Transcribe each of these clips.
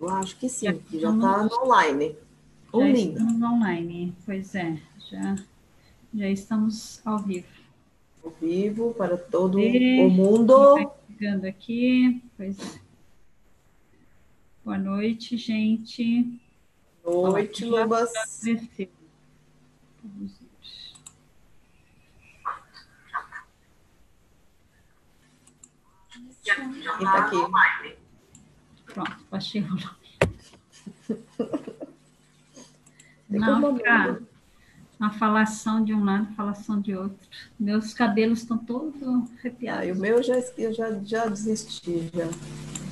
Eu acho que sim, que já está online. Já Linda. estamos online, pois é, já, já estamos ao vivo. Ao vivo para todo e, o mundo. Chegando aqui, pois é. Boa noite, gente. Boa noite, Lubas. Quem está aqui? Pronto, baixei o nome. Uma falação de um lado, falação de outro. Meus cabelos estão todos arrepiados. Ah, o meu já, eu já, já desisti. Já.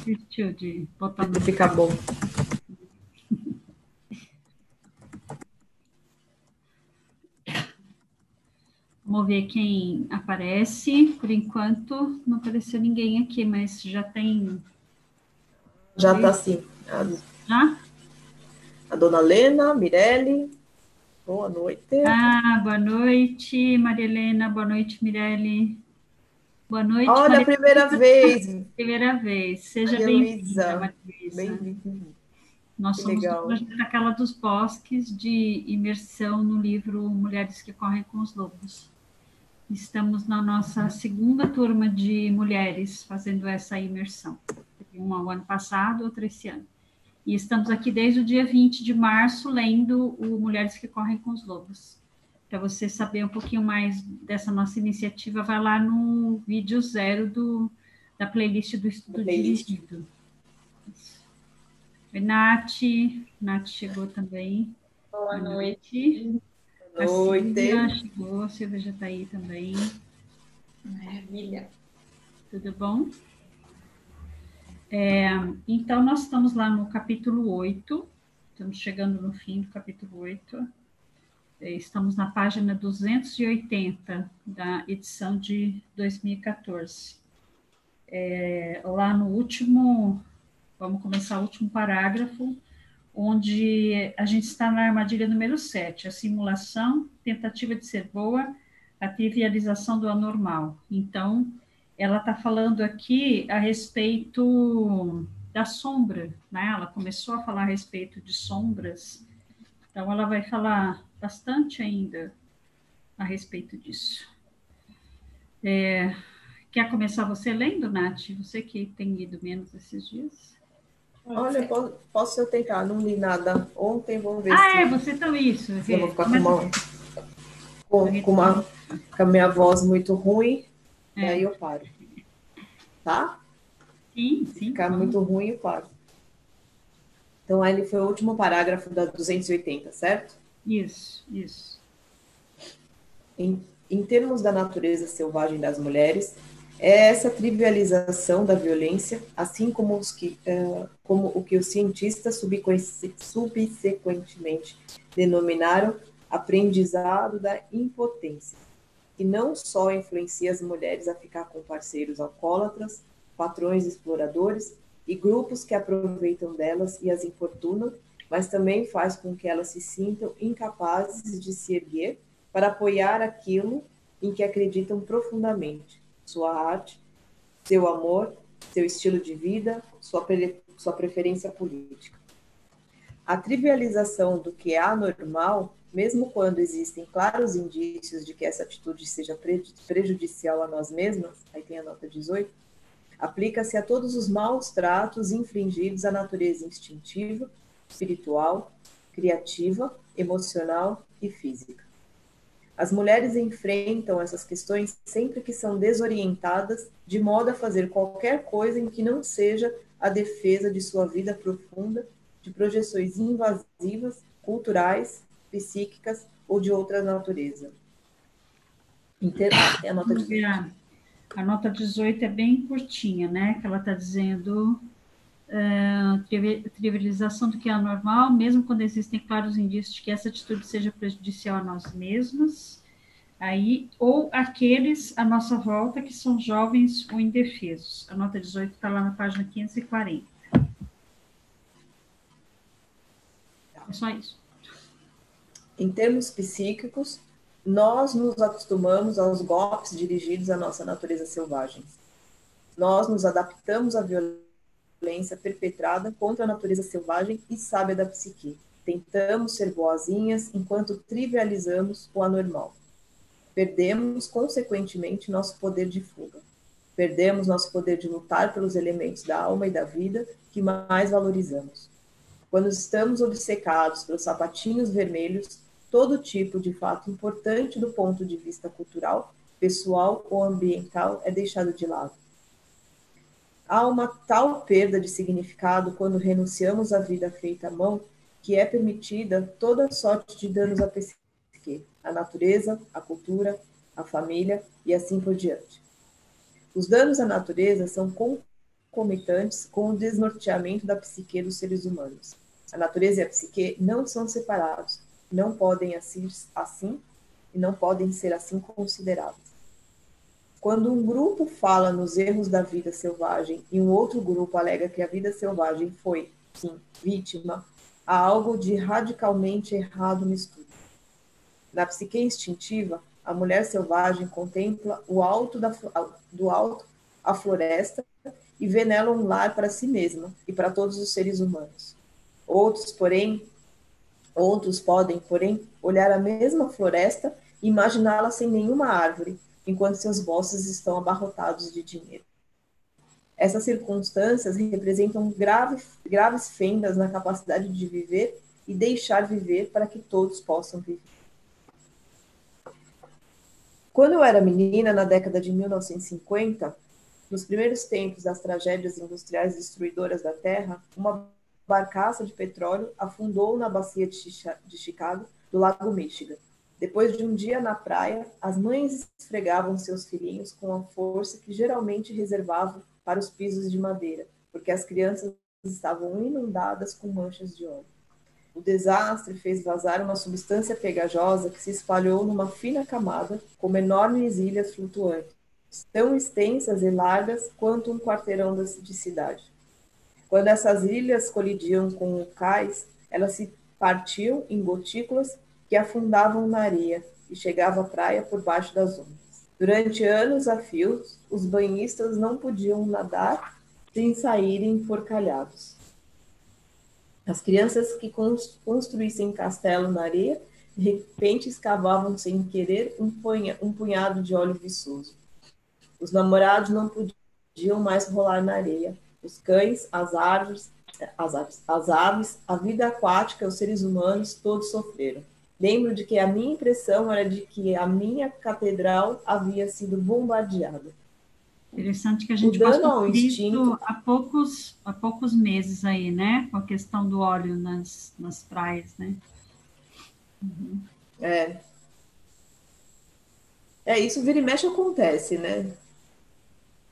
Desistiu de botar no. Fica bom. Vamos ver quem aparece. Por enquanto, não apareceu ninguém aqui, mas já tem. Já está sim. A... A dona Lena, Mirelle. Boa noite. Ah, boa noite, Maria Helena. Boa noite, Mirelle. Boa noite. Olha, Maria... a primeira vez. Primeira vez. Seja bem-vinda, Bem-vinda. Nós somos legal. daquela dos bosques de imersão no livro Mulheres que Correm com os Lobos. Estamos na nossa segunda turma de mulheres fazendo essa imersão. Uma o ano passado, outra esse ano. E estamos aqui desde o dia 20 de março lendo o Mulheres que Correm com os Lobos. Para você saber um pouquinho mais dessa nossa iniciativa, vai lá no vídeo zero do, da playlist do Estudo Dirigido. Oi, Nath. Nath chegou também. Boa, Boa noite. noite. A Silvia chegou, a Silvia já está aí também. Maravilha. Tudo bom? É, então, nós estamos lá no capítulo 8, estamos chegando no fim do capítulo 8. É, estamos na página 280 da edição de 2014. É, lá no último, vamos começar o último parágrafo, onde a gente está na armadilha número 7, a simulação, tentativa de ser boa, a trivialização do anormal. Então, ela está falando aqui a respeito da sombra, né? Ela começou a falar a respeito de sombras, então ela vai falar bastante ainda a respeito disso. É, quer começar você lendo, Nath? Você que tem lido menos esses dias? Olha, posso, posso eu tentar, não li nada ontem, vamos ver ah, se... é, você tá isso. Eu vou ficar com uma, com, com, uma, com a minha voz muito ruim, é. aí eu paro. Tá? Sim, sim. Ficar muito ruim, eu paro. Então, aí foi o último parágrafo da 280, certo? Isso, isso. Em, em termos da natureza selvagem das mulheres, é essa trivialização da violência, assim como, os que, uh, como o que os cientistas subsequentemente denominaram aprendizado da impotência, que não só influencia as mulheres a ficar com parceiros alcoólatras, patrões exploradores e grupos que aproveitam delas e as infortunam, mas também faz com que elas se sintam incapazes de se erguer para apoiar aquilo em que acreditam profundamente sua arte, seu amor, seu estilo de vida, sua, pre sua preferência política. A trivialização do que é anormal, mesmo quando existem claros indícios de que essa atitude seja prejudicial a nós mesmas, aí tem a nota 18, aplica-se a todos os maus tratos infringidos à natureza instintiva, espiritual, criativa, emocional e física. As mulheres enfrentam essas questões sempre que são desorientadas, de modo a fazer qualquer coisa em que não seja a defesa de sua vida profunda, de projeções invasivas, culturais, psíquicas ou de outra natureza. É a nota 18. A nota 18 é bem curtinha, né? Que ela está dizendo uh, trivialização do que é anormal, mesmo quando existem claros indícios de que essa atitude seja prejudicial a nós mesmos, aí, ou aqueles à nossa volta que são jovens ou indefesos. A nota 18 está lá na página 540. É só isso. Em termos psíquicos, nós nos acostumamos aos golpes dirigidos à nossa natureza selvagem. Nós nos adaptamos à violência perpetrada contra a natureza selvagem e sábia da psique. Tentamos ser boazinhas enquanto trivializamos o anormal. Perdemos, consequentemente, nosso poder de fuga. Perdemos nosso poder de lutar pelos elementos da alma e da vida que mais valorizamos. Quando estamos obcecados pelos sapatinhos vermelhos, todo tipo de fato importante do ponto de vista cultural, pessoal ou ambiental é deixado de lado. Há uma tal perda de significado quando renunciamos à vida feita à mão que é permitida toda sorte de danos à psique, à natureza, à cultura, à família e assim por diante. Os danos à natureza são concomitantes com o desnorteamento da psique dos seres humanos. A natureza e a psique não são separados, não podem assim, assim e não podem ser assim considerados. Quando um grupo fala nos erros da vida selvagem e um outro grupo alega que a vida selvagem foi, sim, vítima, há algo de radicalmente errado no estudo. Na psique instintiva, a mulher selvagem contempla o alto da, do alto a floresta e vê nela um lar para si mesma e para todos os seres humanos. Outros, porém, outros podem, porém, olhar a mesma floresta e imaginá-la sem nenhuma árvore, enquanto seus bolsos estão abarrotados de dinheiro. Essas circunstâncias representam graves, graves fendas na capacidade de viver e deixar viver para que todos possam viver. Quando eu era menina, na década de 1950, nos primeiros tempos das tragédias industriais destruidoras da Terra, uma barcaça de petróleo afundou na bacia de Chicago, do Lago Michigan. Depois de um dia na praia, as mães esfregavam seus filhinhos com a força que geralmente reservavam para os pisos de madeira, porque as crianças estavam inundadas com manchas de óleo. O desastre fez vazar uma substância pegajosa que se espalhou numa fina camada, como enormes ilhas flutuantes, tão extensas e largas quanto um quarteirão de cidade. Quando essas ilhas colidiam com o cais, elas se partiam em gotículas que afundavam na areia e chegavam à praia por baixo das ondas. Durante anos a fios, os banhistas não podiam nadar sem saírem porcalhados. As crianças que construíssem castelo na areia, de repente escavavam sem querer um, punha, um punhado de óleo viçoso. Os namorados não podiam mais rolar na areia, os cães, as árvores, as aves, as aves, a vida aquática, os seres humanos, todos sofreram. Lembro de que a minha impressão era de que a minha catedral havia sido bombardeada. Interessante que a gente passou por isso há poucos, há poucos meses aí, né? Com a questão do óleo nas, nas praias, né? Uhum. É. É, isso vira e mexe acontece, né?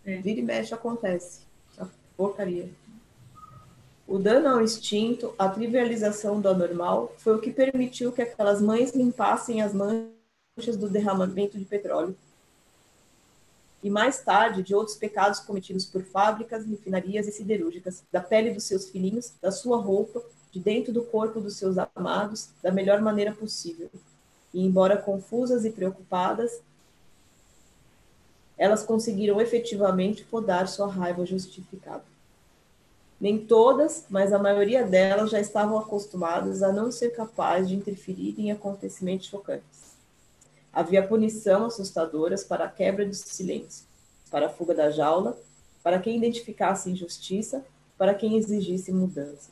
É. Vira e mexe acontece porcaria. O dano ao instinto, a trivialização do anormal, foi o que permitiu que aquelas mães limpassem as manchas do derramamento de petróleo. E mais tarde, de outros pecados cometidos por fábricas, refinarias e siderúrgicas, da pele dos seus filhinhos, da sua roupa, de dentro do corpo dos seus amados, da melhor maneira possível. E, embora confusas e preocupadas, elas conseguiram efetivamente podar sua raiva justificada. Nem todas, mas a maioria delas já estavam acostumadas a não ser capazes de interferir em acontecimentos chocantes. Havia punição assustadoras para a quebra do silêncio, para a fuga da jaula, para quem identificasse injustiça, para quem exigisse mudança.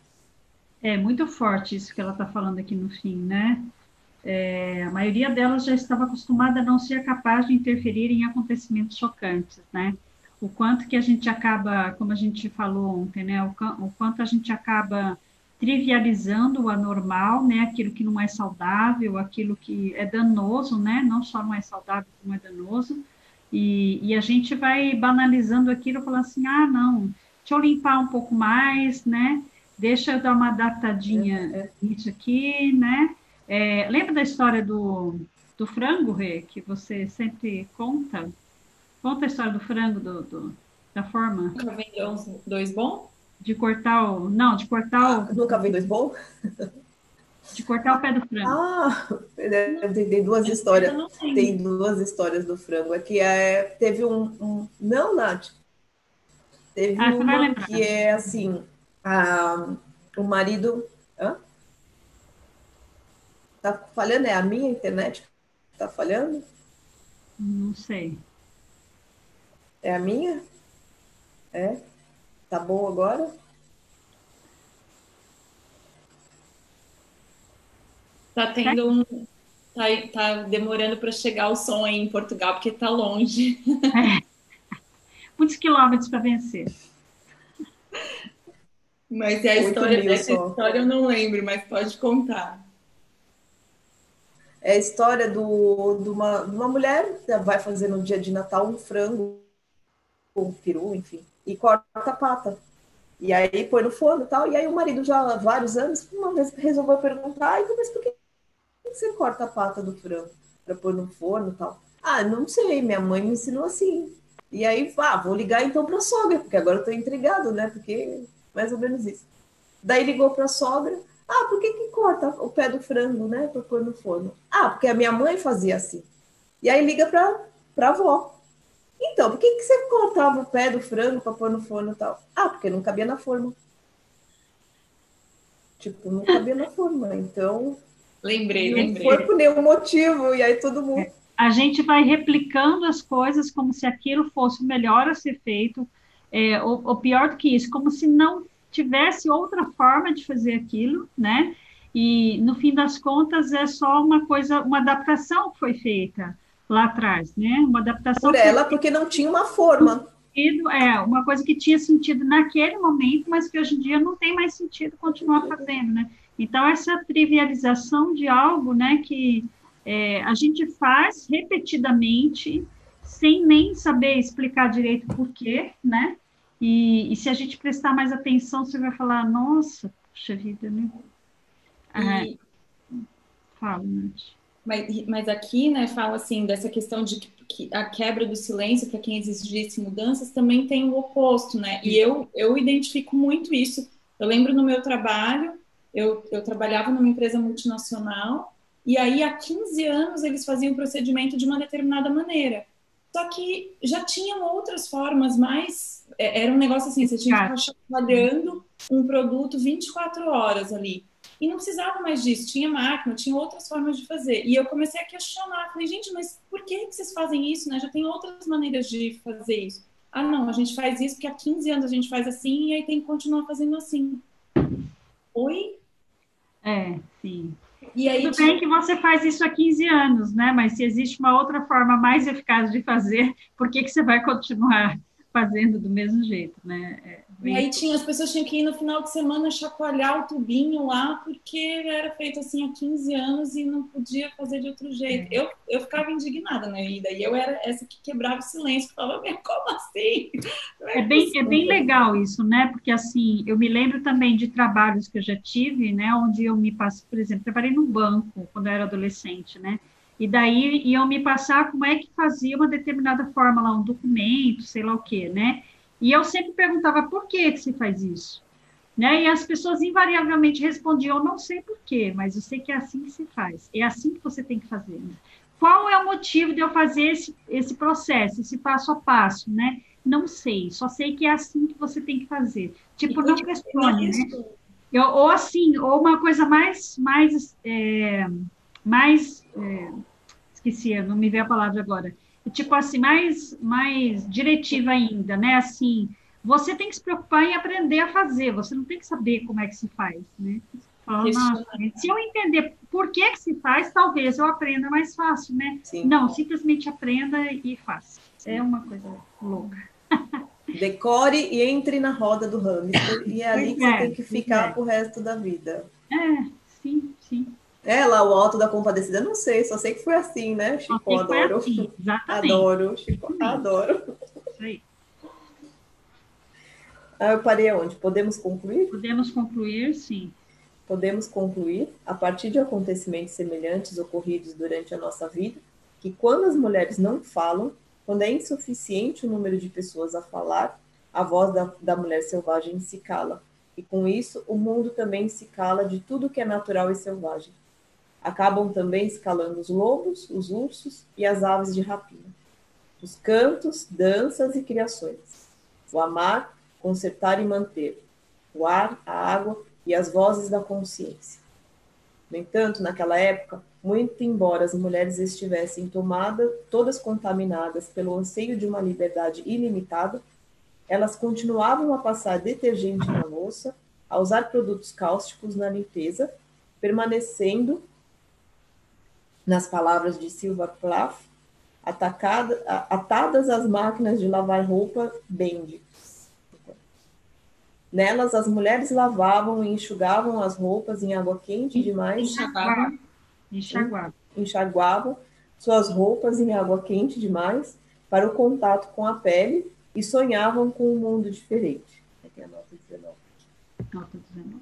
É muito forte isso que ela está falando aqui no fim, né? é, a maioria delas já estava acostumada a não ser capaz de interferir em acontecimentos chocantes, né? O quanto que a gente acaba, como a gente falou ontem, né? O, o quanto a gente acaba trivializando o anormal, né? Aquilo que não é saudável, aquilo que é danoso, né? Não só não é saudável, como é danoso. E, e a gente vai banalizando aquilo, falando assim, ah, não, deixa eu limpar um pouco mais, né? Deixa eu dar uma adaptadinha é, é. nisso aqui, né? É, lembra da história do, do frango, Rê, que você sempre conta? Conta a história do frango, do, do da forma. Nunca vem dois bom? De cortar o. Não, de cortar o. Nunca vem dois bom? De cortar o pé do frango. Ah, tem duas histórias. Tem duas histórias do frango. Aqui é, teve um, um. Não, Nath. Teve Ah, você vai uma lembrar. que é assim, a, o marido. Hã? Tá falhando? É a minha internet que tá falhando? Não sei. É a minha? É? Tá bom agora? Tá tendo um. Tá, tá demorando para chegar o som aí em Portugal, porque tá longe. Muitos quilômetros para vencer. Mas é a história dessa história eu não lembro, mas pode contar. É a história do, de, uma, de uma mulher que vai fazer no dia de Natal um frango, um peru, enfim, e corta a pata. E aí põe no forno e tal. E aí o marido, já há vários anos, uma vez resolveu perguntar: mas por que você corta a pata do frango para pôr no forno e tal? Ah, não sei, minha mãe me ensinou assim. E aí, ah, vou ligar então para a sogra, porque agora eu tô intrigado, né? Porque mais ou menos isso. Daí ligou para a sogra. Ah, por que, que corta o pé do frango, né? Para pôr no forno? Ah, porque a minha mãe fazia assim. E aí liga para a avó. Então, por que, que você cortava o pé do frango para pôr no forno e tal? Ah, porque não cabia na forma. Tipo, não cabia na forma. Então, Lembrei, não lembrei. foi por nenhum motivo. E aí todo mundo. A gente vai replicando as coisas como se aquilo fosse o melhor a ser feito, é, ou, ou pior do que isso, como se não tivesse outra forma de fazer aquilo, né? E no fim das contas é só uma coisa, uma adaptação que foi feita lá atrás, né? Uma adaptação Por que ela, porque não tinha uma forma. é uma coisa que tinha sentido naquele momento, mas que hoje em dia não tem mais sentido continuar fazendo, né? Então essa trivialização de algo, né, que é, a gente faz repetidamente sem nem saber explicar direito por quê, né? E, e se a gente prestar mais atenção, você vai falar, nossa, puxa vida, né? Ah, E- fala, Nath. Mas, mas aqui, né, fala assim, dessa questão de que, que a quebra do silêncio para quem exigisse mudanças também tem o oposto, né? E eu, eu identifico muito isso. Eu lembro no meu trabalho, eu, eu trabalhava numa empresa multinacional, e aí há 15 anos eles faziam o procedimento de uma determinada maneira. Só que já tinham outras formas mais. é, Era um negócio assim, você tinha que ficar chacoalhando um produto 24 horas ali. E não precisava mais disso, tinha máquina, tinha outras formas de fazer. E eu comecei a questionar, falei, gente, mas por que, que vocês fazem isso, né? Já tem outras maneiras de fazer isso. Ah, não, a gente faz isso porque há 15 anos a gente faz assim e aí tem que continuar fazendo assim. Oi? É, sim. E aí, Tudo bem que você faz isso há 15 anos, né? Mas se existe uma outra forma mais eficaz de fazer, por que, que você vai continuar fazendo do mesmo jeito, né? É, E aí tinha, as pessoas tinham que ir no final de semana chacoalhar o tubinho lá, porque era feito assim há 15 anos e não podia fazer de outro jeito. Eu, eu ficava indignada, né? E daí eu era essa que quebrava o silêncio, falava, "Meu, como assim? Não É bem, é possível." bem legal isso, né? Porque assim, eu me lembro também de trabalhos que eu já tive, né? Onde eu me passo, por exemplo, trabalhei no banco quando eu era adolescente, né? E daí iam me passar como é que fazia uma determinada forma lá, um documento, sei lá o quê, né? E eu sempre perguntava por que que se faz isso, né? E as pessoas invariavelmente respondiam, eu não sei por quê, mas eu sei que é assim que se faz, é assim que você tem que fazer. né? Qual é o motivo de eu fazer esse, esse processo, esse passo a passo, né? Não sei, só sei que é assim que você tem que fazer. Tipo, não questione, né? Eu, ou assim, ou uma coisa mais, mais, é, mais, é, esqueci, não me veio a palavra agora. Tipo assim, mais, mais diretiva ainda, né? Assim, você tem que se preocupar em aprender a fazer, você não tem que saber como é que se faz, né? Fala, se eu entender por que que se faz, talvez eu aprenda mais fácil, né? Sim. Não, simplesmente aprenda e faça. É uma coisa louca. Decore e entre na roda do hamster. E é ali que Pois você é, tem que ficar é. pro resto da vida. É, sim, sim. É lá o Alto da Compadecida, não sei, só sei que foi assim, né? Chico, adoro. assim, exatamente. Adoro, Chico, adoro. Isso aí. Ah, eu parei aonde? Podemos concluir? Podemos concluir, sim. Podemos concluir, a partir de acontecimentos semelhantes ocorridos durante a nossa vida, que quando as mulheres não falam, quando é insuficiente o número de pessoas a falar, a voz da, da mulher selvagem se cala. E com isso, o mundo também se cala de tudo que é natural e selvagem. Acabam também se calando os lobos, os ursos e as aves de rapina. Os cantos, danças e criações. O amar consertar e manter o ar, a água e as vozes da consciência. No entanto, naquela época, muito embora as mulheres estivessem tomadas, todas contaminadas pelo anseio de uma liberdade ilimitada, elas continuavam a passar detergente na louça, a usar produtos cáusticos na limpeza, permanecendo, nas palavras de Silva Plath, atacada, atadas às máquinas de lavar roupa Bend. Nelas, as mulheres lavavam e enxugavam as roupas em água quente demais. Enxaguavam. Enxaguavam. Enxaguavam suas roupas em água quente demais para o contato com a pele e sonhavam com um mundo diferente. Aqui é a nota 19. Nota 19.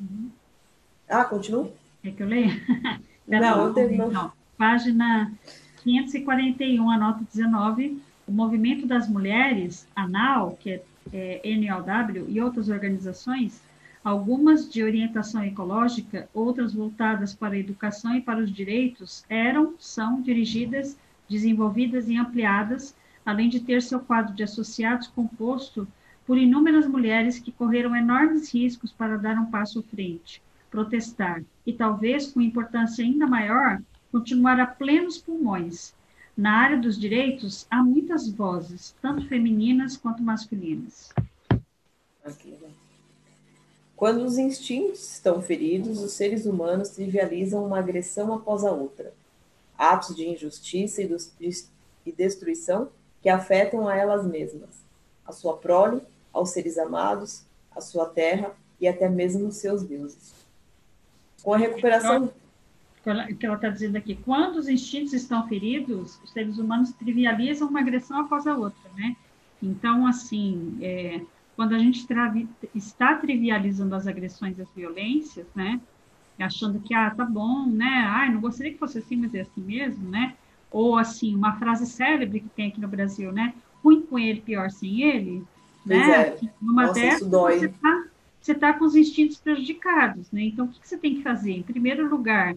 Uhum. Ah, continua? É que eu leio? Não, eu tenho. Então, página 541, a nota 19 o movimento das mulheres, a NAU, que é, é NLW, e outras organizações, algumas de orientação ecológica, outras voltadas para a educação e para os direitos, eram, são dirigidas, desenvolvidas e ampliadas, além de ter seu quadro de associados composto por inúmeras mulheres que correram enormes riscos para dar um passo à frente, protestar e, talvez com importância ainda maior, continuar a plenos pulmões, na área dos direitos, há muitas vozes, tanto femininas quanto masculinas. Quando os instintos estão feridos, os seres humanos trivializam uma agressão após a outra. Atos de injustiça e destruição que afetam a elas mesmas, a sua prole, aos seres amados, a sua terra e até mesmo os seus deuses. Com a recuperação que ela está dizendo aqui, quando os instintos estão feridos, os seres humanos trivializam uma agressão após a outra, né? Então, assim, é, quando a gente está trivializando as agressões e as violências, né? Achando que, ah, tá bom, né? Ah, não gostaria que fosse assim, mas é assim mesmo, né? Ou, assim, uma frase célebre que tem aqui no Brasil, né? Ruim com ele, pior sem ele, né? É. Numa Nossa, dessas, você está você tá com os instintos prejudicados, né? Então, o que, que você tem que fazer? Em primeiro lugar,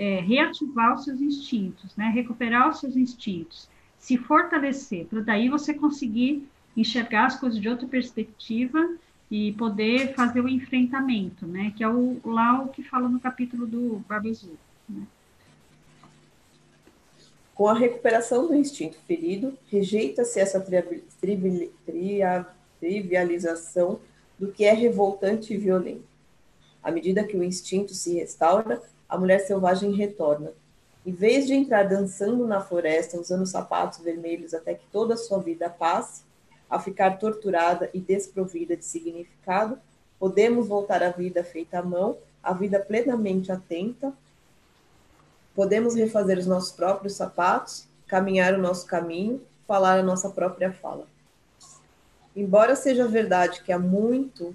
é, reativar os seus instintos, né? recuperar os seus instintos, se fortalecer, para daí você conseguir enxergar as coisas de outra perspectiva e poder fazer o enfrentamento, né? Que é o, lá o que fala no capítulo do Barba Azul. Né? Com a recuperação do instinto ferido, rejeita-se essa trivialização do que é revoltante e violento. À medida que o instinto se restaura, a mulher selvagem retorna. Em vez de entrar dançando na floresta, usando sapatos vermelhos até que toda a sua vida passe, a ficar torturada e desprovida de significado, podemos voltar à vida feita à mão, à vida plenamente atenta, podemos refazer os nossos próprios sapatos, caminhar o nosso caminho, falar a nossa própria fala. Embora seja verdade que há muito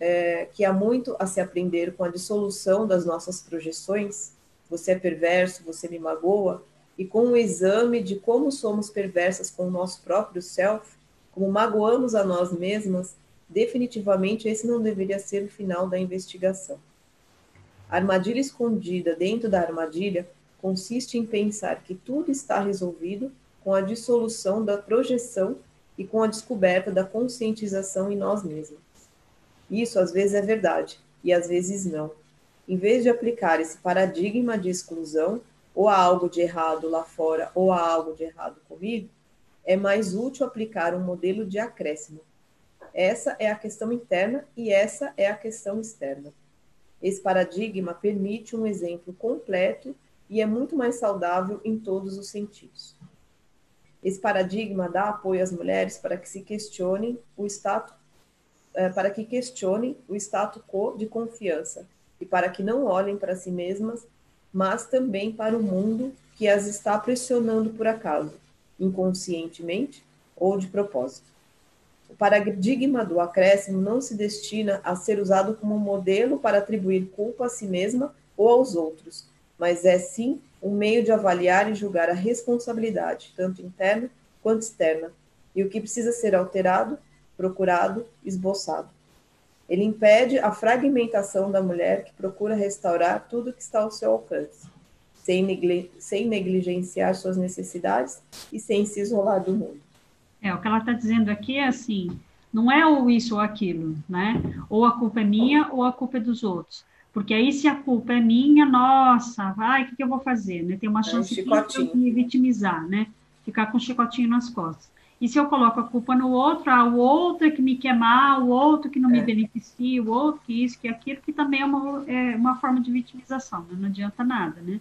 é, que há muito a se aprender com a dissolução das nossas projeções. Você é perverso, você me magoa, e com o exame de como somos perversas com o nosso próprio self, como magoamos a nós mesmas, definitivamente esse não deveria ser o final da investigação. A armadilha escondida dentro da armadilha consiste em pensar que tudo está resolvido com a dissolução da projeção e com a descoberta da conscientização em nós mesmos. Isso às vezes é verdade e às vezes não. Em vez de aplicar esse paradigma de exclusão, ou há algo de errado lá fora, ou há algo de errado comigo, é mais útil aplicar um modelo de acréscimo. Essa é a questão interna e essa é a questão externa. Esse paradigma permite um exemplo completo e é muito mais saudável em todos os sentidos. Esse paradigma dá apoio às mulheres para que se questionem o status é, para que questionem o status quo de confiança e para que não olhem para si mesmas, mas também para o mundo que as está pressionando por acaso, inconscientemente ou de propósito. O paradigma do acréscimo não se destina a ser usado como modelo para atribuir culpa a si mesma ou aos outros, mas é sim um meio de avaliar e julgar a responsabilidade, tanto interna quanto externa, e o que precisa ser alterado procurado, esboçado. Ele impede a fragmentação da mulher que procura restaurar tudo que está ao seu alcance, sem, sem negligenciar suas necessidades e sem se isolar do mundo. É, o que ela está dizendo aqui é assim, não é ou isso ou aquilo, né? Ou a culpa é minha ou a culpa é dos outros. Porque aí, se a culpa é minha, nossa, vai, o que, que eu vou fazer? Né? Tem uma chance é um de me vitimizar, né? Ficar com um chicotinho nas costas. E se eu coloco a culpa no outro, ah, o outro é que me quer mal, o outro que não me é. beneficia, o outro que isso, que aquilo, que também é uma, é uma forma de vitimização, né? não adianta nada, né?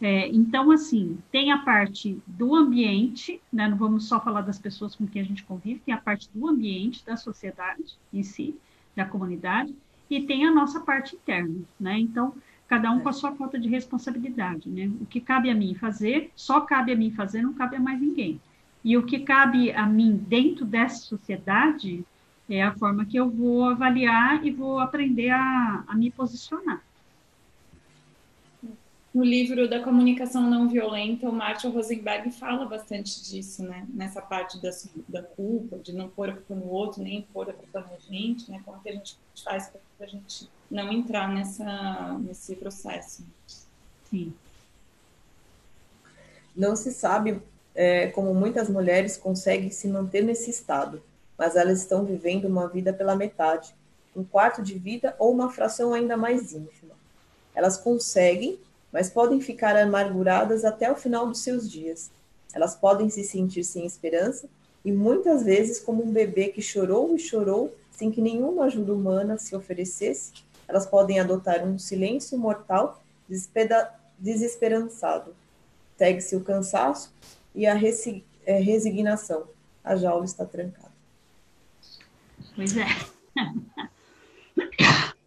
É, então, assim, tem a parte do ambiente, né? não vamos só falar das pessoas com quem a gente convive, tem a parte do ambiente, da sociedade em si, da comunidade, e tem a nossa parte interna, né? Então, cada um com a sua falta de responsabilidade, né? O que cabe a mim fazer, só cabe a mim fazer, não cabe a mais ninguém. E o que cabe a mim dentro dessa sociedade é a forma que eu vou avaliar e vou aprender a, a me posicionar. No livro da comunicação não violenta, o Martin Rosenberg fala bastante disso, né? Nessa parte da, da culpa, de não pôr a culpa no outro, nem pôr a culpa na gente, né? Como que a gente faz para a gente não entrar nessa, nesse processo. Sim. Não se sabe é, como muitas mulheres conseguem se manter nesse estado, mas elas estão vivendo uma vida pela metade, um quarto de vida ou uma fração ainda mais ínfima. Elas conseguem mas podem ficar amarguradas até o final dos seus dias. Elas podem se sentir sem esperança e muitas vezes como um bebê que chorou e chorou sem que nenhuma ajuda humana se oferecesse, elas podem adotar um silêncio mortal desesperançado. Segue-se o cansaço e a é, resignação. A jaula está trancada. Pois é.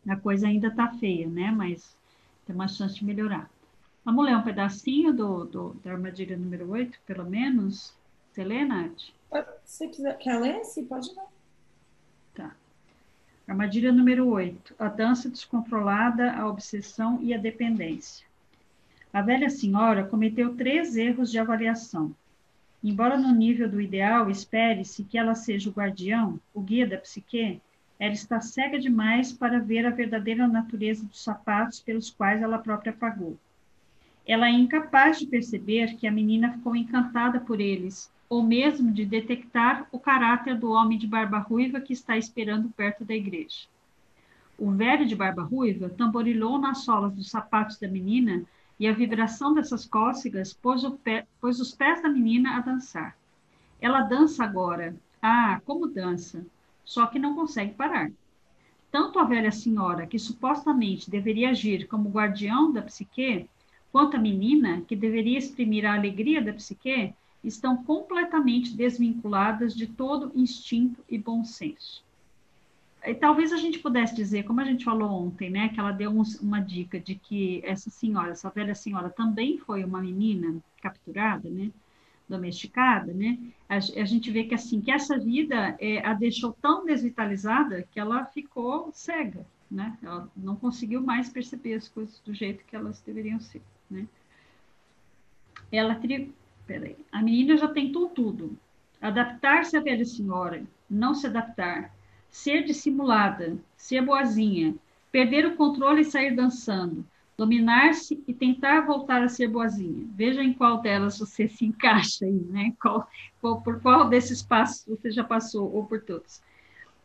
A coisa ainda está feia, né? Mas tem uma chance de melhorar. Vamos ler um pedacinho do, do, da armadilha número 8, pelo menos? Você lê, Nath? Se você quiser, quer ler? Sim, pode ler. Tá. Armadilha número 8. A dança descontrolada, a obsessão e a dependência. A velha senhora cometeu três erros de avaliação. Embora no nível do ideal espere-se que ela seja o guardião, o guia da psique, ela está cega demais para ver a verdadeira natureza dos sapatos pelos quais ela própria pagou ela é incapaz de perceber que a menina ficou encantada por eles, ou mesmo de detectar o caráter do homem de barba ruiva que está esperando perto da igreja. O velho de barba ruiva tamborilou nas solas dos sapatos da menina e a vibração dessas cócegas pôs, pé, pôs os pés da menina a dançar. Ela dança agora. Ah, como dança! Só que não consegue parar. Tanto a velha senhora, que supostamente deveria agir como guardião da psique, Quanto à menina, que deveria exprimir a alegria da psique, estão completamente desvinculadas de todo instinto e bom senso. E talvez a gente pudesse dizer, como a gente falou ontem, né, que ela deu um, uma dica de que essa senhora, essa velha senhora, também foi uma menina capturada, né, domesticada, né, a, a gente vê que assim que essa vida é, a deixou tão desvitalizada que ela ficou cega, né, ela não conseguiu mais perceber as coisas do jeito que elas deveriam ser. Né? Ela teria. Peraí. A menina já tentou tudo: adaptar-se à velha senhora, não se adaptar, ser dissimulada, ser boazinha, perder o controle e sair dançando, dominar-se e tentar voltar a ser boazinha. Veja em qual delas você se encaixa aí, né? Qual, qual, por qual desses passos você já passou, ou por todos.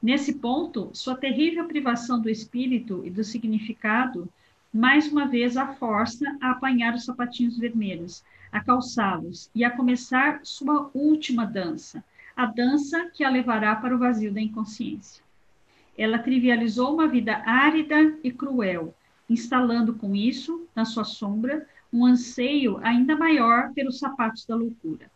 Nesse ponto, sua terrível privação do espírito e do significado mais uma vez a força a apanhar os sapatinhos vermelhos, a calçá-los e a começar sua última dança, a dança que a levará para o vazio da inconsciência. Ela trivializou uma vida árida e cruel, instalando com isso, na sua sombra, um anseio ainda maior pelos sapatos da loucura.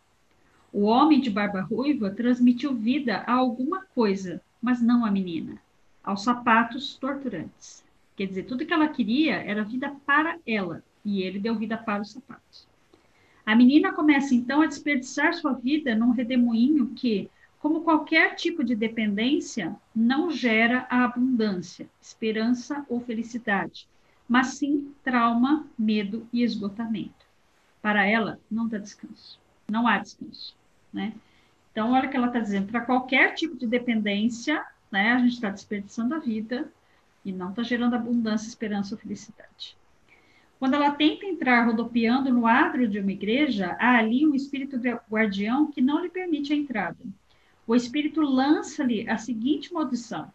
O homem de barba ruiva transmitiu vida a alguma coisa, mas não à menina, aos sapatos torturantes. Quer dizer, tudo que ela queria era vida para ela, e ele deu vida para os sapatos. A menina começa então a desperdiçar sua vida num redemoinho que, como qualquer tipo de dependência, não gera a abundância, esperança ou felicidade, mas sim trauma, medo e esgotamento. Para ela, não dá descanso, não há descanso, né? Então, olha o que ela está dizendo: para qualquer tipo de dependência, né, a gente está desperdiçando a vida, e não está gerando abundância, esperança ou felicidade. Quando ela tenta entrar rodopiando no adro de uma igreja, há ali um espírito guardião que não lhe permite a entrada. o espírito lança-lhe a seguinte maldição: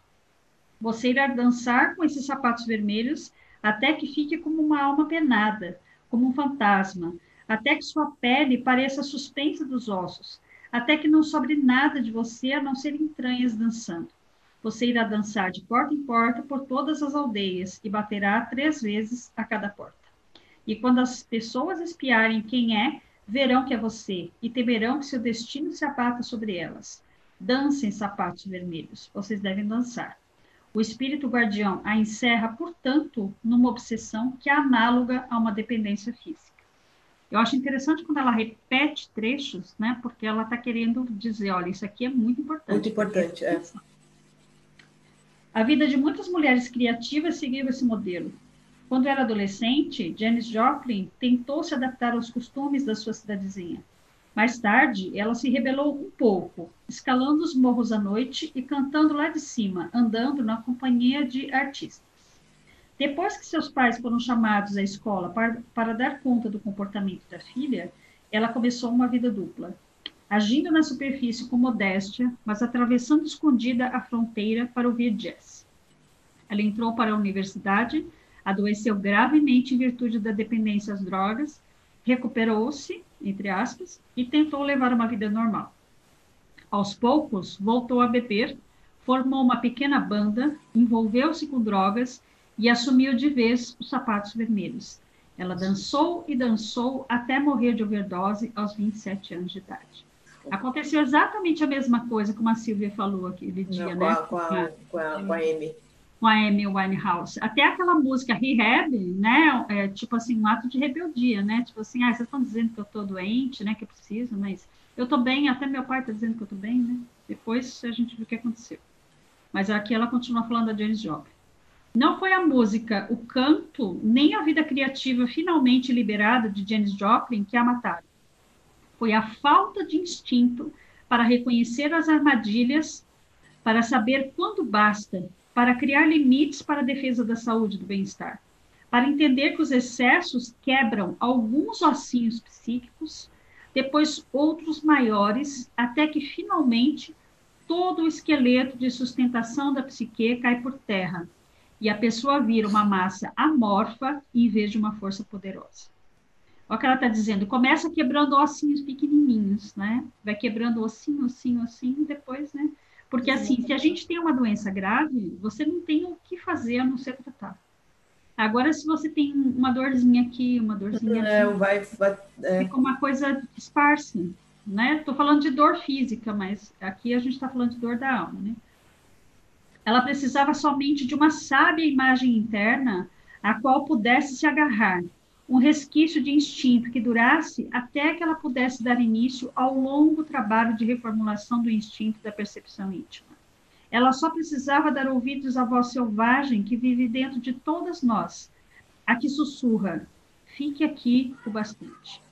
Você irá dançar com esses sapatos vermelhos até que fique como uma alma penada, como um fantasma, até que sua pele pareça suspensa dos ossos, até que não sobre nada de você a não ser entranhas dançando. Você irá dançar de porta em porta por todas as aldeias e baterá três vezes a cada porta. E quando as pessoas espiarem quem é, verão que é você e temerão que seu destino se abata sobre elas. Dancem sapatos vermelhos, vocês devem dançar. O espírito guardião a encerra, portanto, numa obsessão que é análoga a uma dependência física. Eu acho interessante quando ela repete trechos, né? Porque ela está querendo dizer, olha, isso aqui é muito importante. Muito importante, é. A vida de muitas mulheres criativas seguiu esse modelo. Quando era adolescente, Janis Joplin tentou se adaptar aos costumes da sua cidadezinha. Mais tarde, ela se rebelou um pouco, escalando os morros à noite e cantando lá de cima, andando na companhia de artistas. Depois que seus pais foram chamados à escola para, para dar conta do comportamento da filha, ela começou uma vida dupla, agindo na superfície com modéstia, mas atravessando escondida a fronteira para ouvir jazz. Ela entrou para a universidade, adoeceu gravemente em virtude da dependência às drogas, recuperou-se entre aspas, e tentou levar uma vida normal. Aos poucos, voltou a beber, formou uma pequena banda, envolveu-se com drogas e assumiu de vez os sapatos vermelhos. Ela dançou e dançou até morrer de overdose aos 27 anos de idade. Aconteceu exatamente a mesma coisa como a Silvia falou aquele dia, Não, né? Com a, com a, com a, com a Amy com a Amy Winehouse. Até aquela música Rehab, né? É, tipo assim, um ato de rebeldia, né? Tipo assim, ah, vocês estão dizendo que eu estou doente, né? Que eu preciso, mas eu estou bem, até meu pai está dizendo que eu estou bem, né? Depois a gente viu o que aconteceu. Mas aqui ela continua falando da Janis Joplin. Não foi a música, o canto, nem a vida criativa finalmente liberada de Janis Joplin que a mataram. Foi a falta de instinto para reconhecer as armadilhas, para saber quando basta para criar limites para a defesa da saúde e do bem-estar, para entender que os excessos quebram alguns ossinhos psíquicos, depois outros maiores, até que finalmente todo o esqueleto de sustentação da psique cai por terra e a pessoa vira uma massa amorfa em vez de uma força poderosa. Olha o que ela está dizendo, começa quebrando ossinhos pequenininhos, né? Vai quebrando ossinho, ossinho, ossinho, depois, né? Porque, assim, se a gente tem uma doença grave, você não tem o que fazer a não ser tratar. Agora, se você tem uma dorzinha aqui, uma dorzinha é, aqui, vai, vai, é. fica uma coisa esparsa, né? Estou falando de dor física, mas aqui a gente está falando de dor da alma, né? Ela precisava somente de uma sábia imagem interna a qual pudesse se agarrar, um resquício de instinto que durasse até que ela pudesse dar início ao longo trabalho de reformulação do instinto da percepção íntima. Ela só precisava dar ouvidos à voz selvagem que vive dentro de todas nós, a que sussurra: fique aqui o bastante.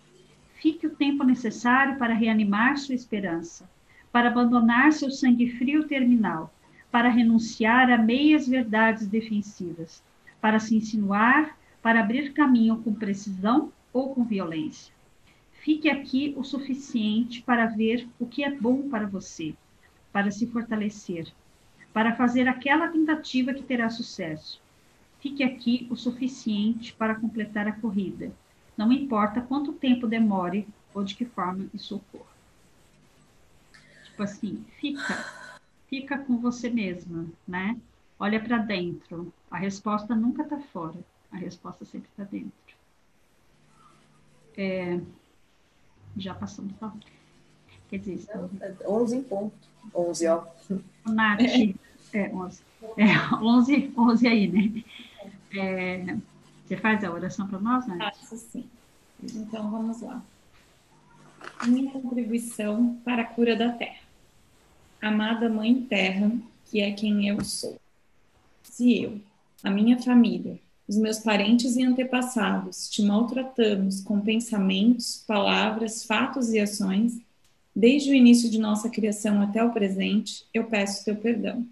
Fique o tempo necessário para reanimar sua esperança, para abandonar seu sangue frio terminal, para renunciar a meias verdades defensivas, para se insinuar para abrir caminho com precisão ou com violência. Fique aqui o suficiente para ver o que é bom para você, para se fortalecer, para fazer aquela tentativa que terá sucesso. Fique aqui o suficiente para completar a corrida, não importa quanto tempo demore ou de que forma isso ocorra. Tipo assim, fica, fica com você mesma, né? Olha para dentro. A resposta nunca está fora. A resposta sempre está dentro. É, já passamos tá? Quer dizer, estamos... 11 em ponto. 11, ó. Nath, é, 11. É, 11, 11 aí, né? É, você faz a oração para nós, Nath? Faço sim. Então, vamos lá. Minha contribuição para a cura da Terra. Amada Mãe Terra, que é quem eu sou. Se eu, a minha família, os meus parentes e antepassados te maltratamos com pensamentos, palavras, fatos e ações, desde o início de nossa criação até o presente, eu peço teu perdão.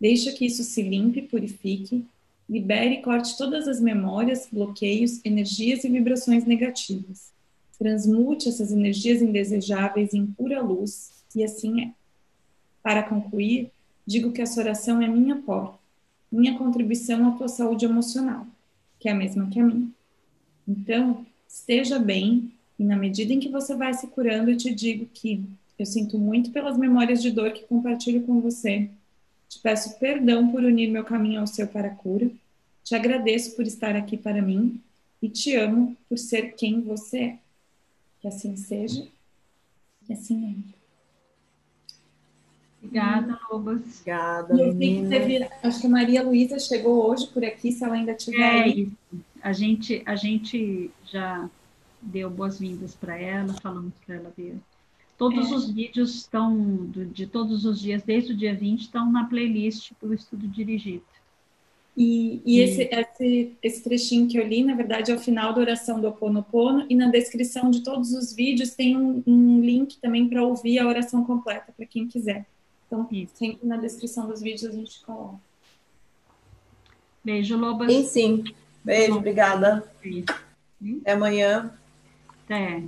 Deixa que isso se limpe, purifique, libere e corte todas as memórias, bloqueios, energias e vibrações negativas. Transmute essas energias indesejáveis em pura luz, e assim é. Para concluir, digo que essa oração é minha porta, minha contribuição à tua saúde emocional, que é a mesma que a minha. Então, esteja bem e na medida em que você vai se curando, eu te digo que eu sinto muito pelas memórias de dor que compartilho com você. Te peço perdão por unir meu caminho ao seu para a cura. Te agradeço por estar aqui para mim e te amo por ser quem você é. Que assim seja, que assim é. Obrigada, Lobas. Obrigada. Teve, acho que a Maria Luísa chegou hoje por aqui, se ela ainda estiver é. A gente, a gente já deu boas-vindas para ela, falamos para ela ver. Todos é. os vídeos estão, de todos os dias, desde o dia 20, estão na playlist do estudo dirigido. E, e esse, esse, esse, trechinho que eu li, na verdade, é o final da oração do Ho Oponopono, e na descrição de todos os vídeos tem um, um link também para ouvir a oração completa, para quem quiser. Então, Isso. sempre na descrição dos vídeos a gente coloca. Beijo, Lobas. Sim, sim. Beijo, obrigada. Até amanhã. Até.